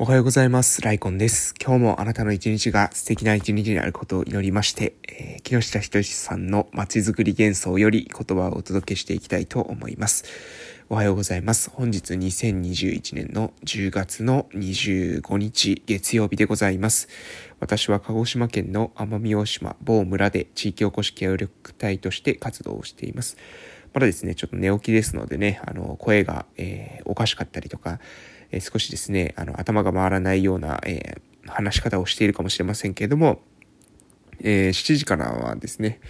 おはようございます。ライコンです。今日もあなたの一日が素敵な一日になることを祈りまして、えー、木下仁さんの街づくり幻想より言葉をお届けしていきたいと思います。おはようございます。本日2021年の10月の25日月曜日でございます。私は鹿児島県の奄美大島某村で地域おこし協力隊として活動をしています。まだですね、ちょっと寝起きですのでね、あの、声が、えー、おかしかったりとか、え少しですね、あの、頭が回らないような、え、話し方をしているかもしれませんけれども、え、7時からはですね、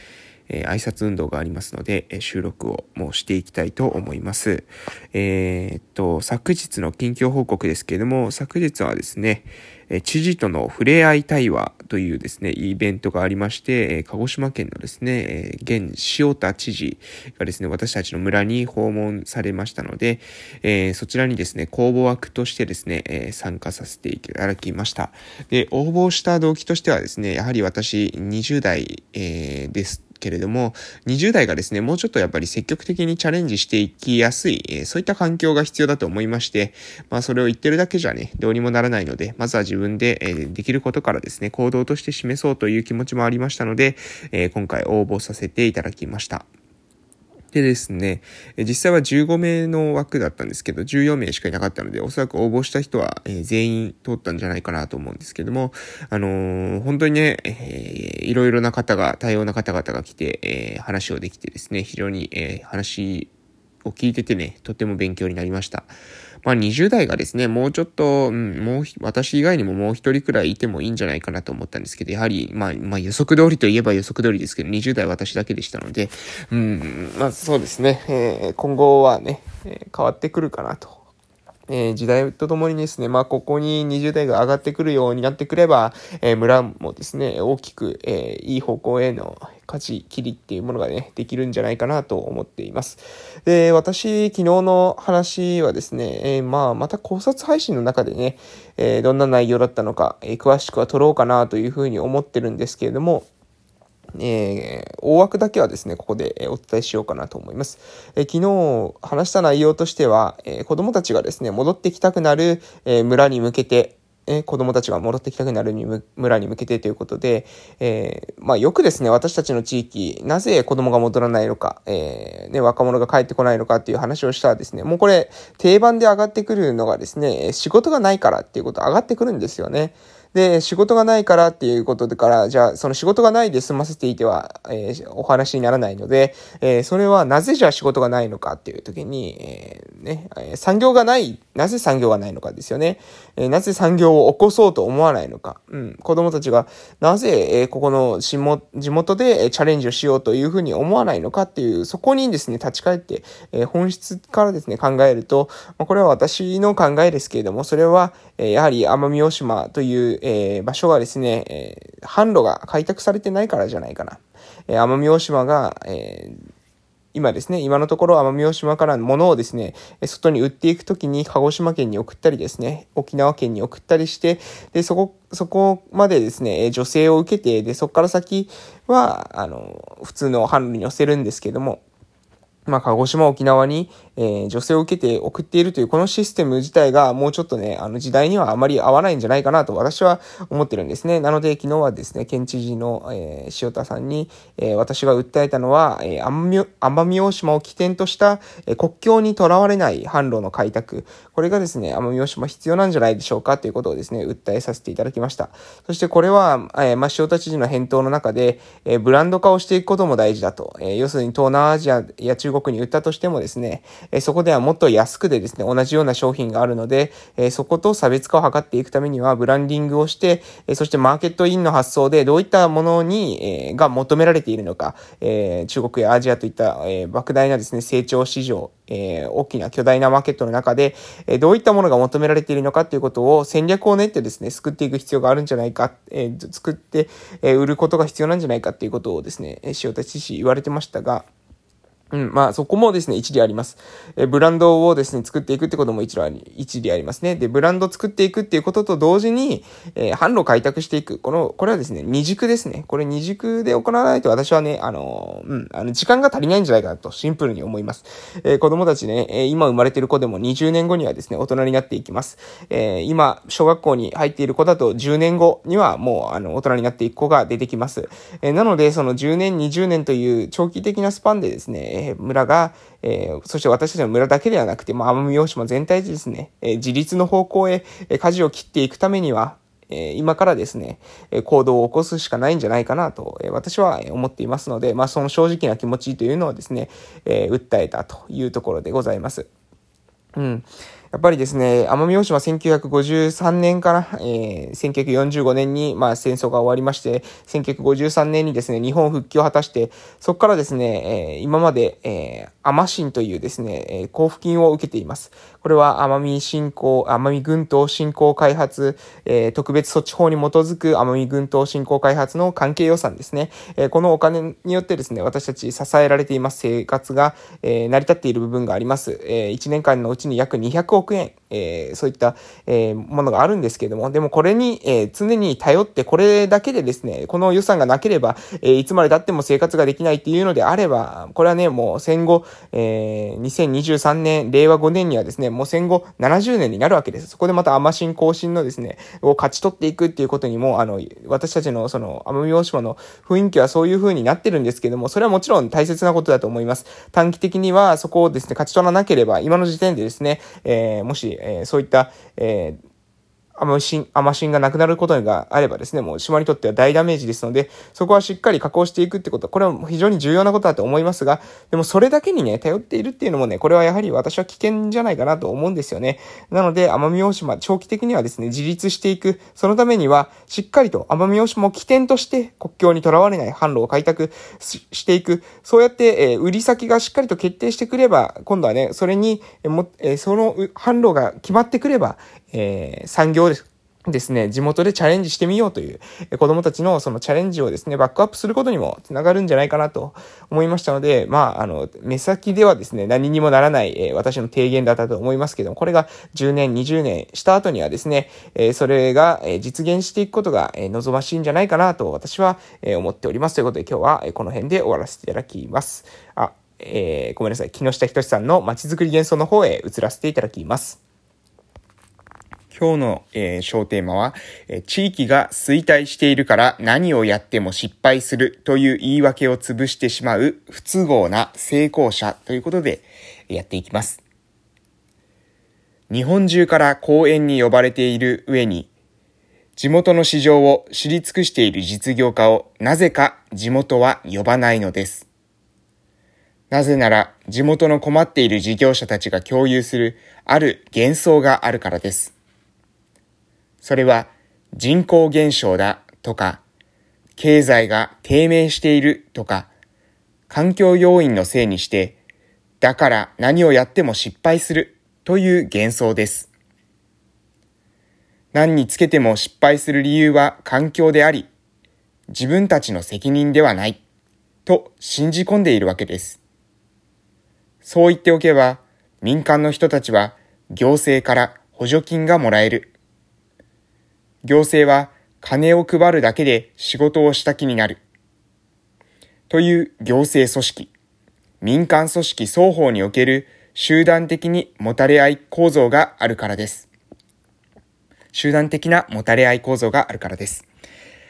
えー、挨拶運動がありますので、え収録をもうしていきたいと思います。えー、っと、昨日の近況報告ですけれども、昨日はですね、え知事との触れ合い対話というですね、イベントがありまして、え鹿児島県のですね、え現塩田知事がですね、私たちの村に訪問されましたので、えそちらにですね、公募枠としてですね、え参加させていただきました。で、応募した動機としてはですね、やはり私20代、えですけれども、20代がですね、もうちょっとやっぱり積極的にチャレンジしていきやすい、えそういった環境が必要だと思いまして、まあそれを言ってるだけじゃね、どうにもならないので、まずは自分で、えできることからですね、行動として示そうという気持ちもありましたので、え今回応募させていただきました。でですね、実際は15名の枠だったんですけど、14名しかいなかったので、おそらく応募した人は、え全員通ったんじゃないかなと思うんですけども、あのー、本当にね、えー、いろいろな方が、多様な方々が来て、えー、話をできてですね、非常に、え話を聞いててね、とても勉強になりました。まあ20代がですね、もうちょっと、うん、もう、私以外にももう一人くらいいてもいいんじゃないかなと思ったんですけど、やはり、まあ、まあ予測通りといえば予測通りですけど、20代私だけでしたので、うん、まあそうですね、えー、今後はね、えー、変わってくるかなとえー、時代とともにですね、まあ、ここに20代が上がってくるようになってくれば、えー、村もですね、大きく、えー、いい方向への舵切りっていうものがね、できるんじゃないかなと思っています。で、私、昨日の話はですね、えまあ、また考察配信の中でね、えどんな内容だったのか、え詳しくは取ろうかなというふうに思ってるんですけれども、えー、大枠だけはですね、ここでお伝えしようかなと思います。えー、昨日話した内容としては、えー、子供たちがですね、戻ってきたくなる、え村に向けて、え子供たちが戻ってきたくなるに村に向けてということで、えまあ、よくですね、私たちの地域、なぜ子供が戻らないのか、えね、若者が帰ってこないのかっていう話をしたらですね、もうこれ、定番で上がってくるのがですね、仕事がないからっていうこと上がってくるんですよね。で、仕事がないからっていうことから、じゃあ、その仕事がないで済ませていては、えー、お話にならないので、えー、それはなぜじゃあ仕事がないのかっていう時に、えー、ね、産業がない、なぜ産業がないのかですよね。えー、なぜ産業を起こそうと思わないのか。うん、子供たちがなぜ、えー、ここの地元でチャレンジをしようというふうに思わないのかっていう、そこにですね、立ち返って、えー、本質からですね、考えると、まあ、これは私の考えですけれども、それは、えー、やはり奄美大島という、えー、場所がですね、えー、販路が開拓されてないからじゃないかな。えー、奄美大島が、えー、今ですね、今のところ奄美大島からのものをですね、外に売っていくときに鹿児島県に送ったりですね、沖縄県に送ったりして、で、そこ、そこまでですね、女性を受けて、で、そこから先は、あの、普通の販路に寄せるんですけども、まあ、鹿児島、沖縄に、えー、女性を受けて送っているというこのシステム自体がもうちょっとね、あの時代にはあまり合わないんじゃないかなと私は思ってるんですね。なので昨日はですね、県知事の、えー、塩田さんに、えー、私が訴えたのは、え、奄美大島を起点とした、え、国境にとらわれない販路の開拓。これがですね、奄美大島必要なんじゃないでしょうかということをですね、訴えさせていただきました。そしてこれは、え、まあ、塩田知事の返答の中で、え、ブランド化をしていくことも大事だと。え、要するに東南アジアや中国に売ったとしてもですね、えそこではもっと安くでですね、同じような商品があるので、えそこと差別化を図っていくためには、ブランディングをして、えそしてマーケットインの発想でどういったものに、えが求められているのか、え中国やアジアといった、え莫大なですね、成長市場、え大きな巨大なマーケットの中で、えどういったものが求められているのかということを戦略を練ってですね、作っていく必要があるんじゃないか、え作って、え売ることが必要なんじゃないかっていうことをですね、塩田知事言われてましたが、うん、まあそこもですね、一理あります。えブランドをですね、作っていくってことも一理あり、一理ありますね。で、ブランド作っていくっていうことと同時に、えー、販路開拓していく。この、これはですね、二軸ですね。これ二軸で行わないと私はね、あのー、うん、あの、時間が足りないんじゃないかなと、シンプルに思います。えー、子供たちね、え今生まれてる子でも20年後にはですね、大人になっていきます。え今、小学校に入っている子だと10年後にはもう、あの、大人になっていく子が出てきます。えなので、その10年、20年という長期的なスパンでですね、え村が、えー、そして私たちの村だけではなくて、まあ、奄美大島全体でですね、えー、自立の方向へ、えー、舵を切っていくためには、え今からですね、え行動を起こすしかないんじゃないかなと、え私は思っていますので、まあ、その正直な気持ちというのをですね、え訴えたというところでございます。うん。やっぱりですね、奄美大島1953年から、えー、1945年に、まあ、戦争が終わりまして、1953年にですね、日本復帰を果たして、そこからですね、えー、今まで、えー、アマシンというですね、えー、交付金を受けています。これは奄美振興、奄美群島振興開発、えー、特別措置法に基づく奄美群島振興開発の関係予算ですね。えー、このお金によってですね、私たち支えられています生活が、えー、成り立っている部分があります。えー、1年間のうちに約200億億円、えー、そういった、えー、ものがあるんですけれども、でもこれに、えー、常に頼ってこれだけでですね、この予算がなければ、えいつまで経っても生活ができないっていうのであれば、これはね、もう戦後、え2023年、令和5年にはですね、もう戦後70年になるわけです。そこでまた甘新更新のですね、を勝ち取っていくっていうことにも、あの、私たちのその、奄美大島の雰囲気はそういう風になってるんですけども、それはもちろん大切なことだと思います。短期的にはそこをですね、勝ち取らなければ、今の時点でですね、えー、もし、えー、そういった、えー、アマシン、がなくなることがあればですね、もう島にとっては大ダメージですので、そこはしっかり加工していくってこと、これは非常に重要なことだと思いますが、でもそれだけにね、頼っているっていうのもね、これはやはり私は危険じゃないかなと思うんですよね。なので、奄美大島、長期的にはですね、自立していく、そのためには、しっかりと奄美大島を起点として国境にとらわれない販路を開拓していく、そうやって、えー、売り先がしっかりと決定してくれば、今度はね、それに、えー、もえー、その販路が決まってくれば、えー、産業です。ですね、地元でチャレンジしてみようという、子供たちのそのチャレンジをですね、バックアップすることにもつながるんじゃないかなと思いましたので、まあ、あの、目先ではですね、何にもならない、えー、私の提言だったと思いますけども、これが10年、20年した後にはですね、えー、それが、え実現していくことが、え望ましいんじゃないかなと私は、え思っております。ということで今日は、えこの辺で終わらせていただきます。あ、えー、ごめんなさい。木下仁さんの街づくり幻想の方へ移らせていただきます。今日の、えー、小テーマは、え、地域が衰退しているから何をやっても失敗するという言い訳を潰してしまう不都合な成功者ということでやっていきます。日本中から公園に呼ばれている上に、地元の市場を知り尽くしている実業家をなぜか地元は呼ばないのです。なぜなら地元の困っている事業者たちが共有するある幻想があるからです。それは人口減少だとか、経済が低迷しているとか、環境要因のせいにして、だから何をやっても失敗するという幻想です。何につけても失敗する理由は環境であり、自分たちの責任ではない、と信じ込んでいるわけです。そう言っておけば、民間の人たちは行政から補助金がもらえる。行政は金を配るだけで仕事をした気になる。という行政組織、民間組織双方における集団的にもたれ合い構造があるからです。集団的なもたれ合い構造があるからです。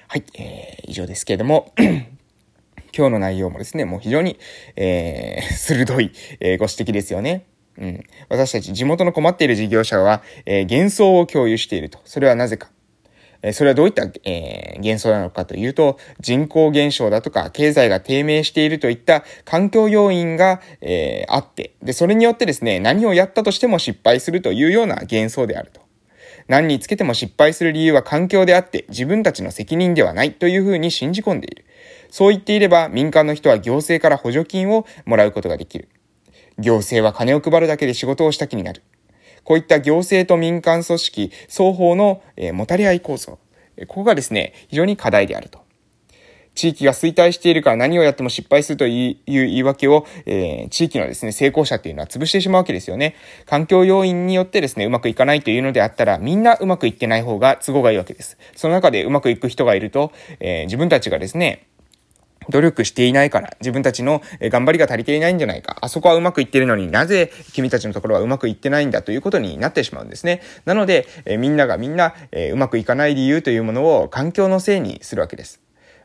はい、えー、以上ですけれども、今日の内容もですね、もう非常に、えー、鋭い、えー、ご指摘ですよね。うん。私たち地元の困っている事業者は、えー、幻想を共有していると。それはなぜか。それはどういった、えー、幻想なのかというと、人口減少だとか、経済が低迷しているといった環境要因が、えー、あって、で、それによってですね、何をやったとしても失敗するというような幻想であると。何につけても失敗する理由は環境であって、自分たちの責任ではないというふうに信じ込んでいる。そう言っていれば、民間の人は行政から補助金をもらうことができる。行政は金を配るだけで仕事をした気になる。こういった行政と民間組織双方の、えー、もたれ合い構造。ここがですね、非常に課題であると。地域が衰退しているから何をやっても失敗するという言い訳を、えー、地域のですね、成功者っていうのは潰してしまうわけですよね。環境要因によってですね、うまくいかないというのであったら、みんなうまくいってない方が都合がいいわけです。その中でうまくいく人がいると、えー、自分たちがですね、努力していないから、自分たちの頑張りが足りていないんじゃないか。あそこはうまくいってるのになぜ君たちのところはうまくいってないんだ？ということになってしまうんですね。なので、えみんながみんな、えうまくいかない理由というものを環境のせいにするわけです。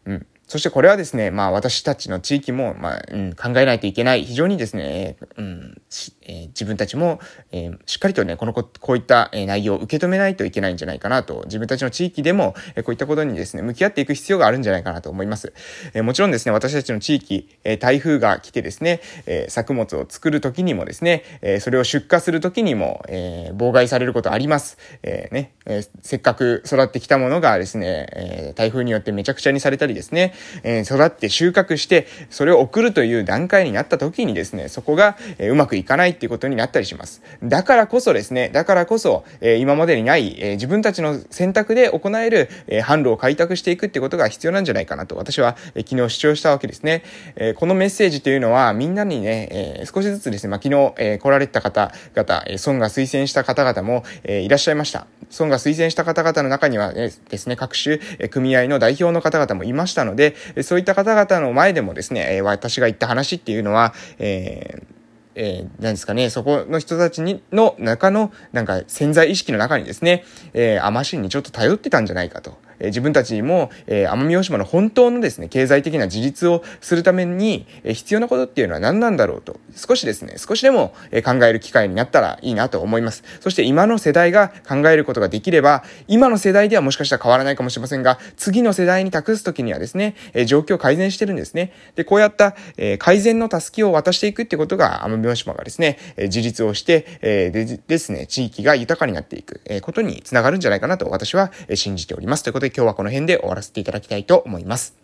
うん。そしてこれはですね、まあ私たちの地域も、まあ、うん、考えないといけない、非常にですね、うん、えー、自分たちも、えー、しっかりとね、このこ、こういった、内容を受け止めないといけないんじゃないかなと、自分たちの地域でも、えこういったことにですね、向き合っていく必要があるんじゃないかなと思います。えもちろんですね、私たちの地域、え台風が来てですね、え作物を作るときにもですね、えそれを出荷するときにも、え妨害されることあります。えね、えせっかく育ってきたものがですね、え台風によってめちゃくちゃにされたりですね、え育って収穫して、それを送るという段階になった時にですね、そこが、えうまくいかないっていうことになったりします。だからこそですね、だからこそ、え今までにない、え自分たちの選択で行える、え販路を開拓していくってことが必要なんじゃないかなと、私は、え昨日主張したわけですね。えこのメッセージというのは、みんなにね、え少しずつですね、まあ、昨日、え来られた方々、え孫が推薦した方々も、えいらっしゃいました。孫が推薦した方々の中には、えですね、各種、え組合の代表の方々もいましたので、そういった方々の前でもですね、え私が言った話っていうのは、えーえー、何ですかね、そこの人たちに、の中の、なんか潜在意識の中にですね、えー、アマシンにちょっと頼ってたんじゃないかと。え自分たちにも、え奄美大島の本当のですね、経済的な自立をするために、え必要なことっていうのは何なんだろうと、少しですね、少しでも、え考える機会になったらいいなと思います。そして今の世代が考えることができれば、今の世代ではもしかしたら変わらないかもしれませんが、次の世代に託すときにはですね、え状況を改善してるんですね。で、こうやった、え改善の助けを渡していくってことが、奄美大島がですね、え自立をして、えでですね、地域が豊かになっていく、えことにつながるんじゃないかなと私は、え信じております。ということで今日はこの辺で終わらせていただきたいと思います。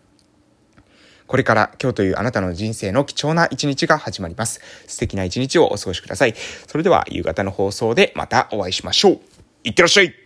これから今日というあなたの人生の貴重な一日が始まります。素敵な一日をお過ごしください。それでは夕方の放送でまたお会いしましょう。いってらっしゃい